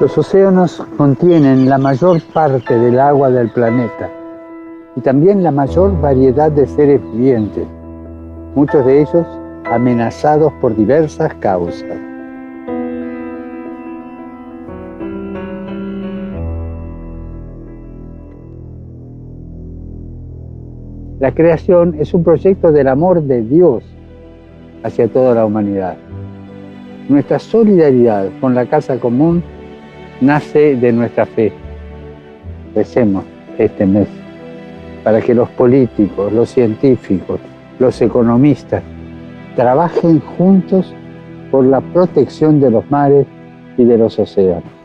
Los océanos contienen la mayor parte del agua del planeta y también la mayor variedad de seres vivientes, muchos de ellos amenazados por diversas causas. La creación es un proyecto del amor de Dios hacia toda la humanidad. Nuestra solidaridad con la casa común nace de nuestra fe. Recemos este mes para que los políticos, los científicos, los economistas trabajen juntos por la protección de los mares y de los océanos.